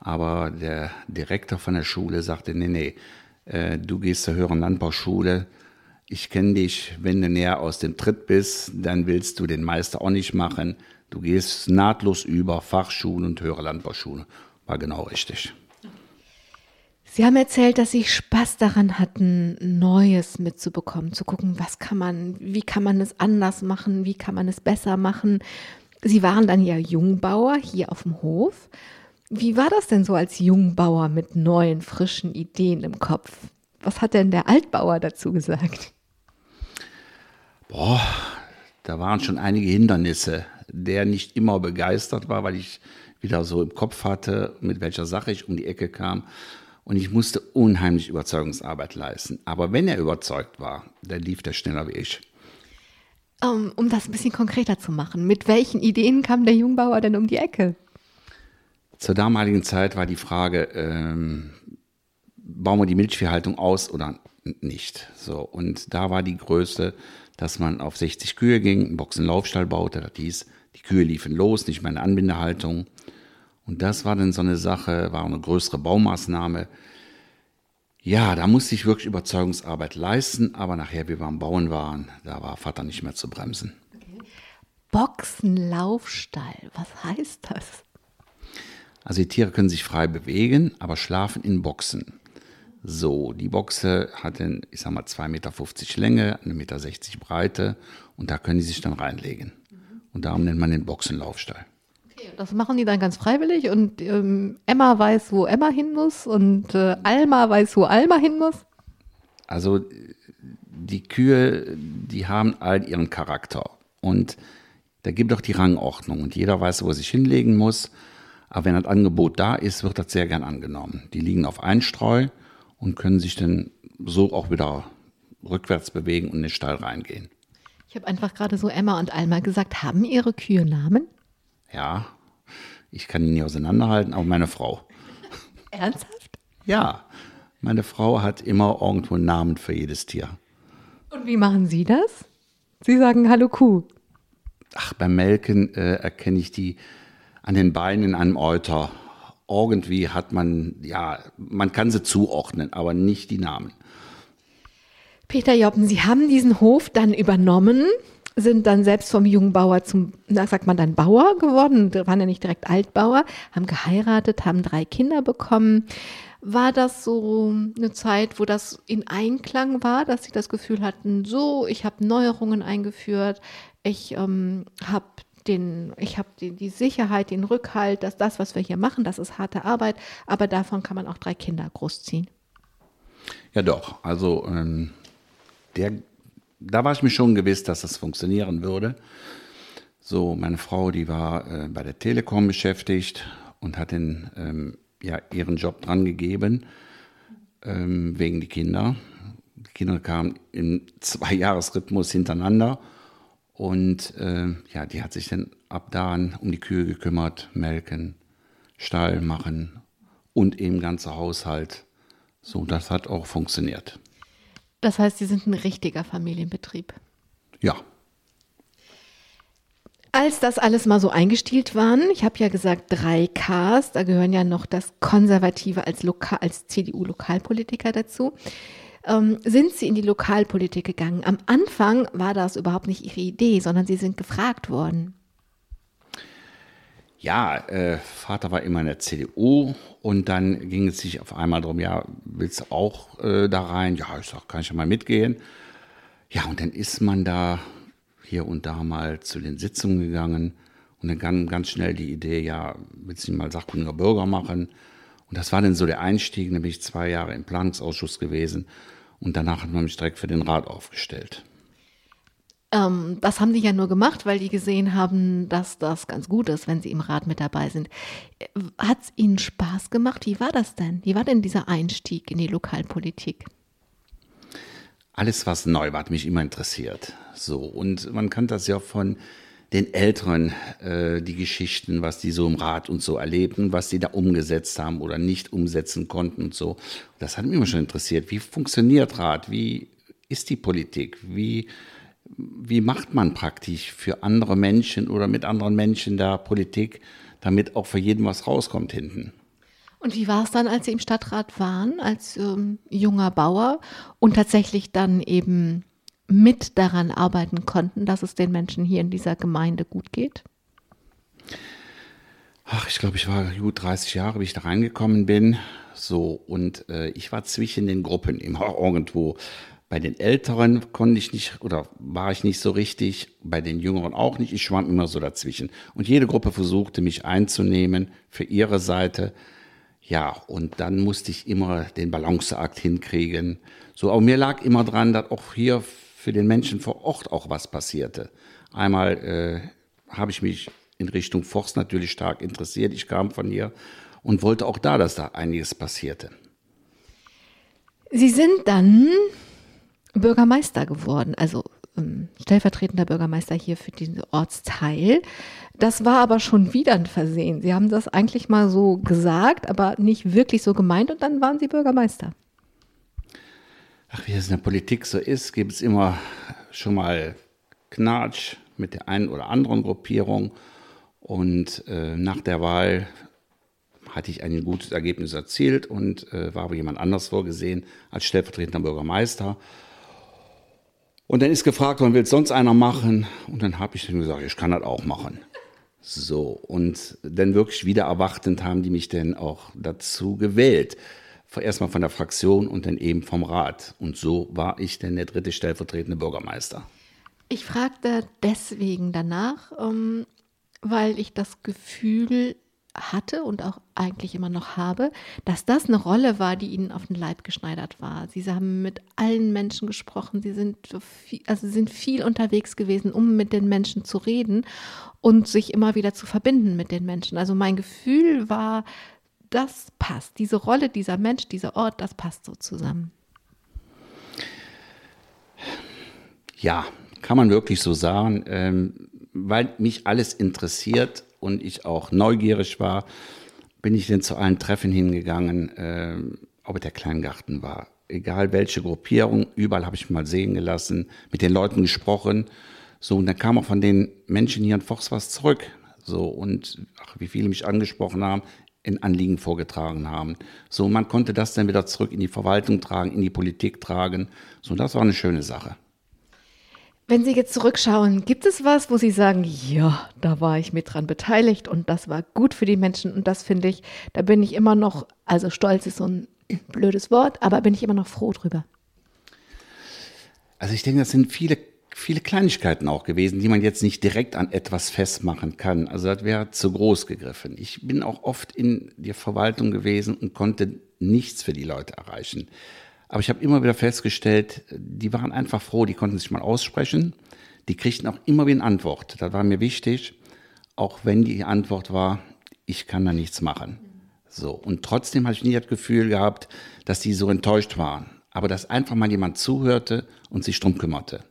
Aber der Direktor von der Schule sagte, nee, nee, äh, du gehst zur höheren Landbauschule. Ich kenne dich, wenn du näher aus dem Tritt bist, dann willst du den Meister auch nicht machen. Du gehst nahtlos über Fachschule und höhere Landbauschule. War genau richtig. Sie haben erzählt, dass Sie Spaß daran hatten, Neues mitzubekommen, zu gucken, was kann man, wie kann man es anders machen, wie kann man es besser machen. Sie waren dann ja Jungbauer hier auf dem Hof. Wie war das denn so als Jungbauer mit neuen, frischen Ideen im Kopf? Was hat denn der Altbauer dazu gesagt? Boah, da waren schon einige Hindernisse. Der nicht immer begeistert war, weil ich wieder so im Kopf hatte, mit welcher Sache ich um die Ecke kam. Und ich musste unheimlich Überzeugungsarbeit leisten. Aber wenn er überzeugt war, dann lief der schneller wie ich. Um, ähm, um das ein bisschen konkreter zu machen, mit welchen Ideen kam der Jungbauer denn um die Ecke? Zur damaligen Zeit war die Frage, ähm, bauen wir die Milchviehhaltung aus oder nicht? So, und da war die Größe, dass man auf 60 Kühe ging, einen Boxenlaufstall baute, das hieß, die Kühe liefen los, nicht mehr eine Anbindehaltung. Und das war dann so eine Sache, war eine größere Baumaßnahme. Ja, da musste ich wirklich Überzeugungsarbeit leisten, aber nachher, wie wir am Bauen waren, da war Vater nicht mehr zu bremsen. Boxenlaufstall, was heißt das? Also die Tiere können sich frei bewegen, aber schlafen in Boxen. So, die Boxe hat dann, ich sag mal, 2,50 Meter Länge, 1,60 Meter Breite und da können die sich dann reinlegen. Und darum nennt man den Boxenlaufstall. Das machen die dann ganz freiwillig und ähm, Emma weiß, wo Emma hin muss und äh, Alma weiß, wo Alma hin muss. Also die Kühe, die haben all ihren Charakter und da gibt auch die Rangordnung und jeder weiß, wo er sich hinlegen muss. Aber wenn das Angebot da ist, wird das sehr gern angenommen. Die liegen auf Einstreu und können sich dann so auch wieder rückwärts bewegen und in den Stall reingehen. Ich habe einfach gerade so Emma und Alma gesagt, haben ihre Kühe Namen? Ja, ich kann ihn nicht auseinanderhalten, aber meine Frau. Ernsthaft? Ja, Meine Frau hat immer irgendwo einen Namen für jedes Tier. Und wie machen Sie das? Sie sagen Hallo Kuh. Ach, beim Melken äh, erkenne ich die an den Beinen in einem Euter. Irgendwie hat man, ja, man kann sie zuordnen, aber nicht die Namen. Peter Joppen, Sie haben diesen Hof dann übernommen, sind dann selbst vom jungen Bauer zum, na, sagt man dann Bauer geworden, waren ja nicht direkt Altbauer, haben geheiratet, haben drei Kinder bekommen. War das so eine Zeit, wo das in Einklang war, dass Sie das Gefühl hatten, so, ich habe Neuerungen eingeführt, ich ähm, habe den, ich habe die, die Sicherheit, den Rückhalt, dass das, was wir hier machen, das ist harte Arbeit, aber davon kann man auch drei Kinder großziehen. Ja, doch. Also ähm, der, da war ich mir schon gewiss, dass das funktionieren würde. So, meine Frau, die war äh, bei der Telekom beschäftigt und hat den, ähm, ja, ihren Job dran gegeben, ähm, wegen die Kinder. Die Kinder kamen im Zwei-Jahres-Rhythmus hintereinander und äh, ja, die hat sich dann ab da an um die Kühe gekümmert, melken, Stall machen und eben ganzer Haushalt. So, das hat auch funktioniert. Das heißt, Sie sind ein richtiger Familienbetrieb. Ja. Als das alles mal so eingestielt waren, ich habe ja gesagt drei Ks, da gehören ja noch das Konservative als, als CDU-Lokalpolitiker dazu, ähm, sind Sie in die Lokalpolitik gegangen. Am Anfang war das überhaupt nicht Ihre Idee, sondern Sie sind gefragt worden. Ja, äh, Vater war immer in der CDU und dann ging es sich auf einmal darum, ja, willst du auch äh, da rein? Ja, ich sag, kann ich ja mal mitgehen. Ja, und dann ist man da hier und da mal zu den Sitzungen gegangen und dann kam ganz schnell die Idee, ja, willst du mal sachkundiger Bürger machen? Und das war dann so der Einstieg, nämlich zwei Jahre im Planungsausschuss gewesen und danach hat man mich direkt für den Rat aufgestellt. Ähm, das haben die ja nur gemacht, weil die gesehen haben, dass das ganz gut ist, wenn sie im Rat mit dabei sind. Hat es Ihnen Spaß gemacht? Wie war das denn? Wie war denn dieser Einstieg in die Lokalpolitik? Alles, was neu war, hat mich immer interessiert. So, und man kann das ja von den Älteren, äh, die Geschichten, was die so im Rat und so erlebten, was die da umgesetzt haben oder nicht umsetzen konnten und so. Das hat mich immer schon interessiert. Wie funktioniert Rat? Wie ist die Politik? Wie wie macht man praktisch für andere Menschen oder mit anderen Menschen da Politik, damit auch für jeden was rauskommt hinten. Und wie war es dann, als Sie im Stadtrat waren, als ähm, junger Bauer und tatsächlich dann eben mit daran arbeiten konnten, dass es den Menschen hier in dieser Gemeinde gut geht? Ach, ich glaube, ich war gut 30 Jahre, wie ich da reingekommen bin. So, und äh, ich war zwischen den Gruppen immer irgendwo. Bei den Älteren konnte ich nicht oder war ich nicht so richtig, bei den Jüngeren auch nicht. Ich schwamm immer so dazwischen. Und jede Gruppe versuchte mich einzunehmen für ihre Seite. Ja, und dann musste ich immer den Balanceakt hinkriegen. So, aber mir lag immer dran, dass auch hier für den Menschen vor Ort auch was passierte. Einmal äh, habe ich mich in Richtung Forst natürlich stark interessiert. Ich kam von hier und wollte auch da, dass da einiges passierte. Sie sind dann Bürgermeister geworden, also ähm, stellvertretender Bürgermeister hier für diesen Ortsteil. Das war aber schon wieder ein Versehen. Sie haben das eigentlich mal so gesagt, aber nicht wirklich so gemeint und dann waren Sie Bürgermeister. Ach, wie es in der Politik so ist, gibt es immer schon mal Knatsch mit der einen oder anderen Gruppierung. Und äh, nach der Wahl hatte ich ein gutes Ergebnis erzielt und äh, war aber jemand anders vorgesehen als stellvertretender Bürgermeister. Und dann ist gefragt worden, will es sonst einer machen? Und dann habe ich dann gesagt, ich kann das auch machen. So, und dann wirklich wieder erwartend haben die mich dann auch dazu gewählt. Erstmal von der Fraktion und dann eben vom Rat. Und so war ich dann der dritte stellvertretende Bürgermeister. Ich fragte deswegen danach, ähm, weil ich das Gefühl hatte und auch eigentlich immer noch habe, dass das eine Rolle war, die ihnen auf den Leib geschneidert war. Sie haben mit allen Menschen gesprochen, sie sind viel, also sind viel unterwegs gewesen, um mit den Menschen zu reden und sich immer wieder zu verbinden mit den Menschen. Also mein Gefühl war, das passt. Diese Rolle, dieser Mensch, dieser Ort, das passt so zusammen. Ja, kann man wirklich so sagen, ähm, weil mich alles interessiert und ich auch neugierig war, bin ich dann zu allen Treffen hingegangen. Äh, ob der Kleingarten war, egal welche Gruppierung, überall habe ich mal sehen gelassen, mit den Leuten gesprochen. So, und dann kam auch von den Menschen hier in Fox was zurück. So, und ach, wie viele mich angesprochen haben, in Anliegen vorgetragen haben. So, man konnte das dann wieder zurück in die Verwaltung tragen, in die Politik tragen. So, das war eine schöne Sache. Wenn Sie jetzt zurückschauen, gibt es was, wo Sie sagen, ja, da war ich mit dran beteiligt und das war gut für die Menschen und das finde ich, da bin ich immer noch, also stolz ist so ein blödes Wort, aber bin ich immer noch froh drüber. Also ich denke, das sind viele, viele Kleinigkeiten auch gewesen, die man jetzt nicht direkt an etwas festmachen kann. Also das wäre zu groß gegriffen. Ich bin auch oft in der Verwaltung gewesen und konnte nichts für die Leute erreichen. Aber ich habe immer wieder festgestellt, die waren einfach froh, die konnten sich mal aussprechen. Die kriegten auch immer wieder eine Antwort. Das war mir wichtig, auch wenn die Antwort war, ich kann da nichts machen. So. Und trotzdem hatte ich nie das Gefühl gehabt, dass die so enttäuscht waren. Aber dass einfach mal jemand zuhörte und sich drum kümmerte.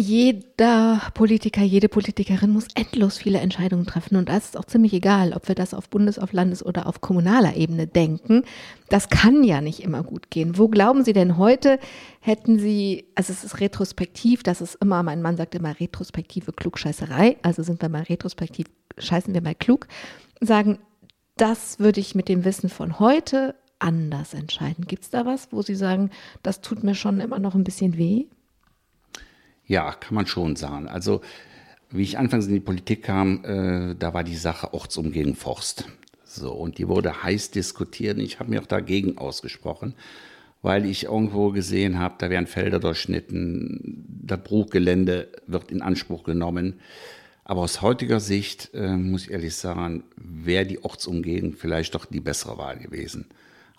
Jeder Politiker, jede Politikerin muss endlos viele Entscheidungen treffen. Und das ist auch ziemlich egal, ob wir das auf Bundes-, auf Landes- oder auf kommunaler Ebene denken. Das kann ja nicht immer gut gehen. Wo glauben Sie denn heute, hätten Sie, also es ist retrospektiv, das ist immer, mein Mann sagt immer retrospektive Klugscheißerei, also sind wir mal retrospektiv, scheißen wir mal klug, sagen, das würde ich mit dem Wissen von heute anders entscheiden. Gibt es da was, wo Sie sagen, das tut mir schon immer noch ein bisschen weh? Ja, kann man schon sagen. Also, wie ich anfangs in die Politik kam, äh, da war die Sache Ortsumgehung Forst. So, und die wurde heiß diskutiert. Ich habe mir auch dagegen ausgesprochen, weil ich irgendwo gesehen habe, da werden Felder durchschnitten, das Bruchgelände wird in Anspruch genommen. Aber aus heutiger Sicht, äh, muss ich ehrlich sagen, wäre die Ortsumgehung vielleicht doch die bessere Wahl gewesen.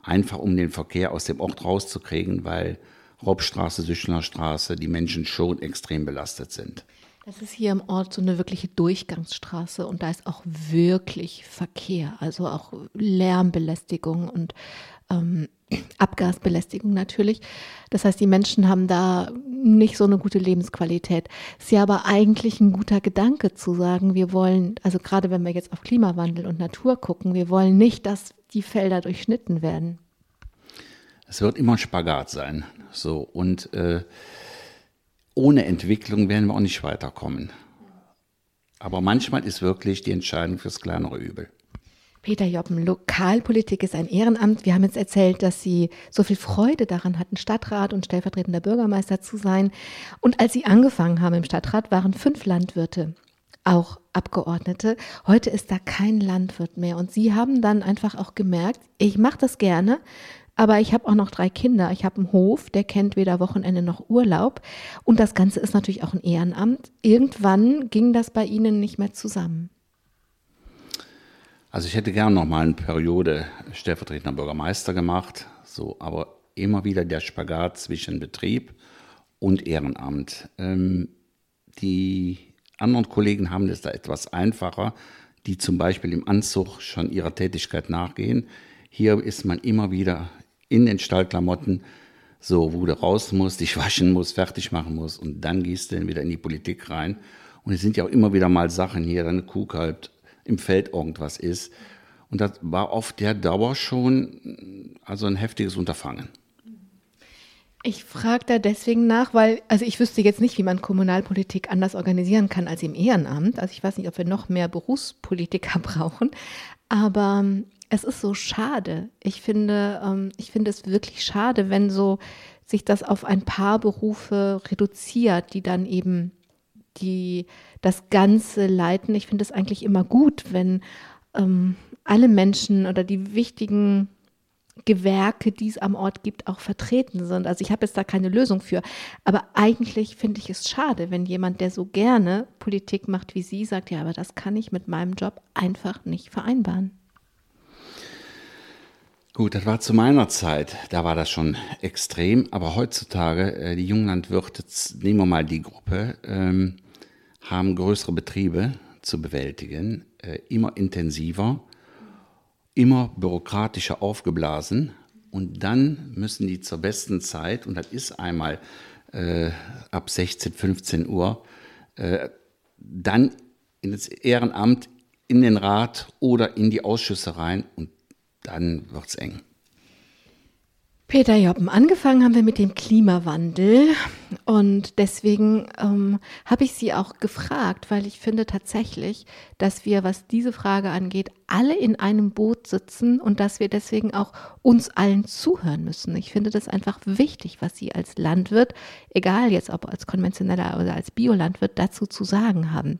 Einfach um den Verkehr aus dem Ort rauszukriegen, weil Hauptstraße, Süchnerstraße, die Menschen schon extrem belastet sind. Das ist hier im Ort so eine wirkliche Durchgangsstraße und da ist auch wirklich Verkehr, also auch Lärmbelästigung und ähm, Abgasbelästigung natürlich. Das heißt, die Menschen haben da nicht so eine gute Lebensqualität. Ist ja aber eigentlich ein guter Gedanke zu sagen, wir wollen, also gerade wenn wir jetzt auf Klimawandel und Natur gucken, wir wollen nicht, dass die Felder durchschnitten werden. Es wird immer ein Spagat sein. So, und äh, ohne Entwicklung werden wir auch nicht weiterkommen. Aber manchmal ist wirklich die Entscheidung fürs kleinere Übel. Peter Joppen, Lokalpolitik ist ein Ehrenamt. Wir haben jetzt erzählt, dass Sie so viel Freude daran hatten, Stadtrat und stellvertretender Bürgermeister zu sein. Und als Sie angefangen haben im Stadtrat, waren fünf Landwirte auch Abgeordnete. Heute ist da kein Landwirt mehr. Und Sie haben dann einfach auch gemerkt, ich mache das gerne, aber ich habe auch noch drei Kinder. Ich habe einen Hof, der kennt weder Wochenende noch Urlaub. Und das Ganze ist natürlich auch ein Ehrenamt. Irgendwann ging das bei Ihnen nicht mehr zusammen. Also ich hätte gern noch mal eine Periode stellvertretender Bürgermeister gemacht, so, aber immer wieder der Spagat zwischen Betrieb und Ehrenamt. Ähm, die anderen Kollegen haben es da etwas einfacher, die zum Beispiel im Anzug schon ihrer Tätigkeit nachgehen. Hier ist man immer wieder in den Stallklamotten, so, wo du raus musst, dich waschen musst, fertig machen musst und dann gehst du dann wieder in die Politik rein. Und es sind ja auch immer wieder mal Sachen hier, deine Kuh kalbt, im Feld irgendwas ist. Und das war auf der Dauer schon also ein heftiges Unterfangen. Ich frage da deswegen nach, weil, also ich wüsste jetzt nicht, wie man Kommunalpolitik anders organisieren kann als im Ehrenamt. Also ich weiß nicht, ob wir noch mehr Berufspolitiker brauchen. Aber es ist so schade. Ich finde, ähm, ich finde es wirklich schade, wenn so sich das auf ein paar Berufe reduziert, die dann eben die das Ganze leiten. Ich finde es eigentlich immer gut, wenn ähm, alle Menschen oder die wichtigen Gewerke, die es am Ort gibt, auch vertreten sind. Also ich habe jetzt da keine Lösung für. Aber eigentlich finde ich es schade, wenn jemand, der so gerne Politik macht wie Sie, sagt, ja, aber das kann ich mit meinem Job einfach nicht vereinbaren. Gut, das war zu meiner Zeit, da war das schon extrem, aber heutzutage, äh, die Junglandwirte, nehmen wir mal die Gruppe, ähm, haben größere Betriebe zu bewältigen, äh, immer intensiver, immer bürokratischer aufgeblasen. Und dann müssen die zur besten Zeit, und das ist einmal äh, ab 16, 15 Uhr, äh, dann ins Ehrenamt, in den Rat oder in die Ausschüsse rein. Und dann wird es eng. Peter Joppen, angefangen haben wir mit dem Klimawandel und deswegen ähm, habe ich Sie auch gefragt, weil ich finde tatsächlich, dass wir, was diese Frage angeht, alle in einem Boot sitzen und dass wir deswegen auch uns allen zuhören müssen. Ich finde das einfach wichtig, was Sie als Landwirt, egal jetzt ob als konventioneller oder als Biolandwirt, dazu zu sagen haben.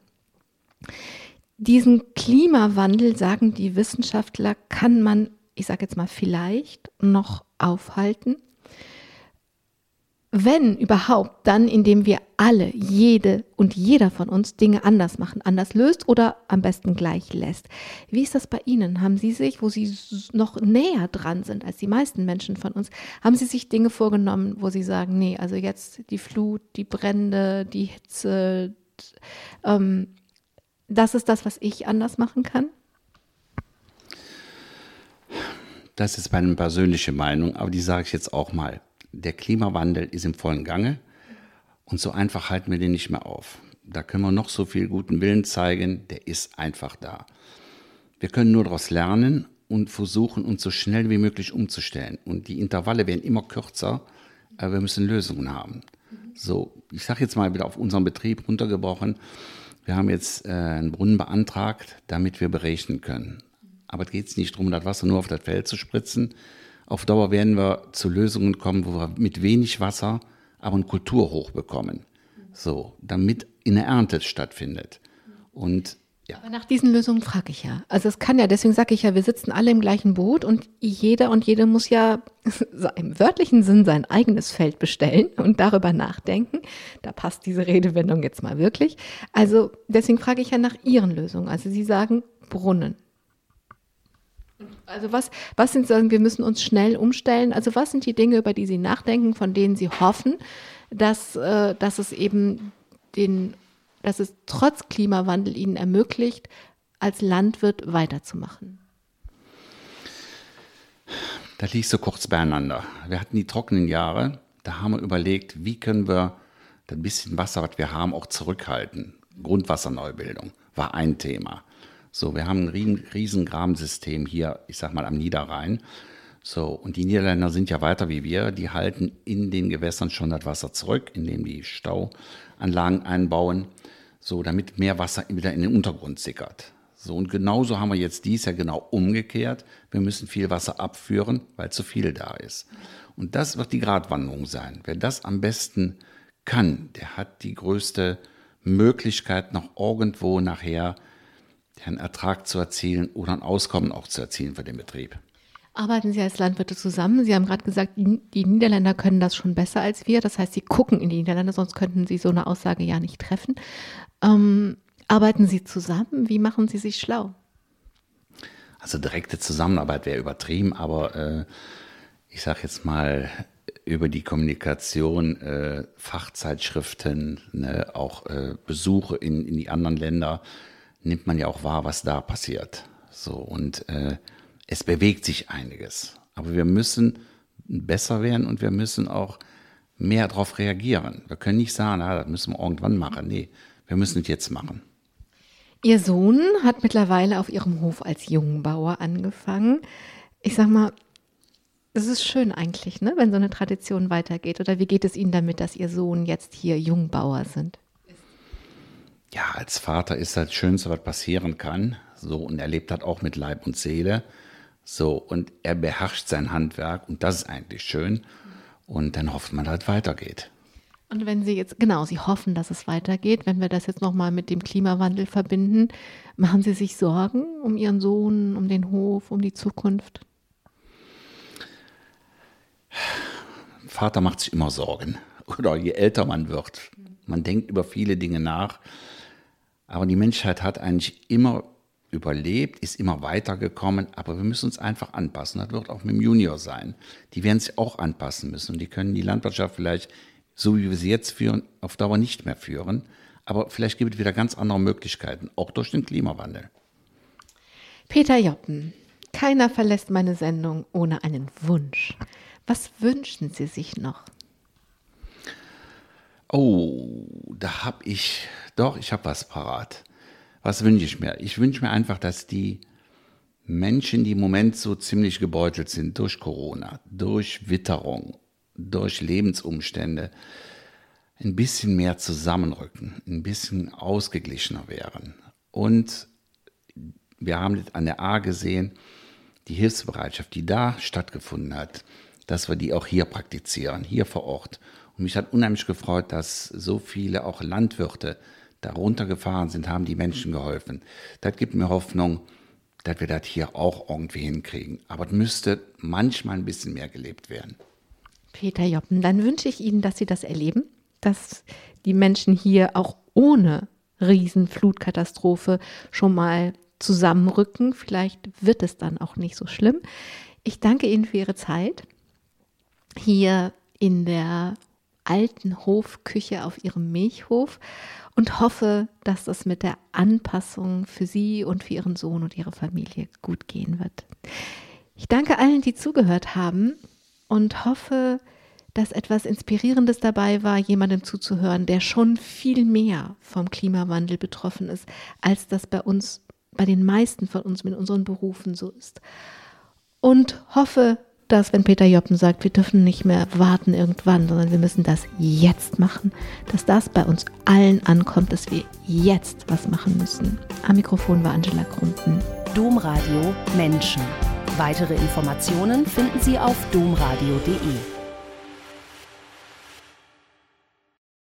Diesen Klimawandel, sagen die Wissenschaftler, kann man, ich sage jetzt mal vielleicht, noch aufhalten? Wenn überhaupt, dann indem wir alle, jede und jeder von uns Dinge anders machen, anders löst oder am besten gleich lässt. Wie ist das bei Ihnen? Haben Sie sich, wo Sie noch näher dran sind als die meisten Menschen von uns, haben Sie sich Dinge vorgenommen, wo Sie sagen, nee, also jetzt die Flut, die Brände, die Hitze, ähm, das ist das, was ich anders machen kann? Das ist meine persönliche Meinung, aber die sage ich jetzt auch mal. Der Klimawandel ist im vollen Gange und so einfach halten wir den nicht mehr auf. Da können wir noch so viel guten Willen zeigen, der ist einfach da. Wir können nur daraus lernen und versuchen, uns so schnell wie möglich umzustellen. Und die Intervalle werden immer kürzer, aber wir müssen Lösungen haben. So, ich sage jetzt mal wieder auf unseren Betrieb runtergebrochen. Wir haben jetzt äh, einen Brunnen beantragt, damit wir berechnen können. Aber es geht nicht darum, das Wasser nur auf das Feld zu spritzen. Auf Dauer werden wir zu Lösungen kommen, wo wir mit wenig Wasser aber eine Kultur hochbekommen. So, damit eine Ernte stattfindet. Und ja. Aber nach diesen Lösungen frage ich ja. Also es kann ja, deswegen sage ich ja, wir sitzen alle im gleichen Boot und jeder und jede muss ja im wörtlichen Sinn sein eigenes Feld bestellen und darüber nachdenken. Da passt diese Redewendung jetzt mal wirklich. Also deswegen frage ich ja nach Ihren Lösungen. Also Sie sagen Brunnen. Also was, was sind, sagen wir müssen uns schnell umstellen. Also was sind die Dinge, über die Sie nachdenken, von denen Sie hoffen, dass, äh, dass es eben den, dass es trotz Klimawandel Ihnen ermöglicht, als Landwirt weiterzumachen? Da liegt so kurz beieinander. Wir hatten die trockenen Jahre, da haben wir überlegt, wie können wir das bisschen Wasser, was wir haben, auch zurückhalten. Grundwasserneubildung war ein Thema. So, wir haben ein riesen, riesen Grabensystem hier, ich sag mal, am Niederrhein. So, und die Niederländer sind ja weiter wie wir, die halten in den Gewässern schon das Wasser zurück, indem die Stauanlagen einbauen, so, damit mehr Wasser wieder in den Untergrund sickert. So, und genauso haben wir jetzt dies ja genau umgekehrt. Wir müssen viel Wasser abführen, weil zu viel da ist. Und das wird die Gratwanderung sein. Wer das am besten kann, der hat die größte Möglichkeit, noch irgendwo nachher einen Ertrag zu erzielen oder ein Auskommen auch zu erzielen für den Betrieb. Arbeiten Sie als Landwirte zusammen? Sie haben gerade gesagt, die Niederländer können das schon besser als wir. Das heißt, Sie gucken in die Niederlande, sonst könnten Sie so eine Aussage ja nicht treffen. Ähm, arbeiten Sie zusammen? Wie machen Sie sich schlau? Also direkte Zusammenarbeit wäre übertrieben, aber äh, ich sage jetzt mal über die Kommunikation, äh, Fachzeitschriften, ne, auch äh, Besuche in, in die anderen Länder, nimmt man ja auch wahr, was da passiert. So und äh, es bewegt sich einiges. Aber wir müssen besser werden und wir müssen auch mehr darauf reagieren. Wir können nicht sagen, na, das müssen wir irgendwann machen. Nee, wir müssen es jetzt machen. Ihr Sohn hat mittlerweile auf Ihrem Hof als Jungbauer angefangen. Ich sag mal, es ist schön eigentlich, ne, wenn so eine Tradition weitergeht. Oder wie geht es Ihnen damit, dass Ihr Sohn jetzt hier Jungbauer sind? ja, als Vater ist das Schönste, was passieren kann. So, und er lebt das auch mit Leib und Seele. So, und er beherrscht sein Handwerk und das ist eigentlich schön. Und dann hofft man, dass es weitergeht. Und wenn Sie jetzt, genau, Sie hoffen, dass es weitergeht, wenn wir das jetzt nochmal mit dem Klimawandel verbinden, machen Sie sich Sorgen um Ihren Sohn, um den Hof, um die Zukunft? Vater macht sich immer Sorgen. Oder je älter man wird. Man denkt über viele Dinge nach. Aber die Menschheit hat eigentlich immer überlebt, ist immer weitergekommen, aber wir müssen uns einfach anpassen. Das wird auch mit dem Junior sein. Die werden sich auch anpassen müssen und die können die Landwirtschaft vielleicht, so wie wir sie jetzt führen, auf Dauer nicht mehr führen. Aber vielleicht gibt es wieder ganz andere Möglichkeiten, auch durch den Klimawandel. Peter Joppen, keiner verlässt meine Sendung ohne einen Wunsch. Was wünschen Sie sich noch? Oh, da habe ich doch, ich habe was parat. Was wünsche ich mir? Ich wünsche mir einfach, dass die Menschen, die im Moment so ziemlich gebeutelt sind durch Corona, durch Witterung, durch Lebensumstände, ein bisschen mehr zusammenrücken, ein bisschen ausgeglichener wären. Und wir haben an der A gesehen, die Hilfsbereitschaft, die da stattgefunden hat, dass wir die auch hier praktizieren, hier vor Ort. Und mich hat unheimlich gefreut, dass so viele auch Landwirte da runtergefahren sind, haben die Menschen geholfen. Das gibt mir Hoffnung, dass wir das hier auch irgendwie hinkriegen. Aber es müsste manchmal ein bisschen mehr gelebt werden. Peter Joppen, dann wünsche ich Ihnen, dass Sie das erleben, dass die Menschen hier auch ohne Riesenflutkatastrophe schon mal zusammenrücken. Vielleicht wird es dann auch nicht so schlimm. Ich danke Ihnen für Ihre Zeit hier in der alten Hofküche auf Ihrem Milchhof und hoffe, dass das mit der Anpassung für Sie und für Ihren Sohn und Ihre Familie gut gehen wird. Ich danke allen, die zugehört haben und hoffe, dass etwas Inspirierendes dabei war, jemandem zuzuhören, der schon viel mehr vom Klimawandel betroffen ist, als das bei uns, bei den meisten von uns mit unseren Berufen so ist. Und hoffe, dass, wenn Peter Joppen sagt, wir dürfen nicht mehr warten irgendwann, sondern wir müssen das jetzt machen, dass das bei uns allen ankommt, dass wir jetzt was machen müssen. Am Mikrofon war Angela Krumpen. Domradio Menschen. Weitere Informationen finden Sie auf domradio.de.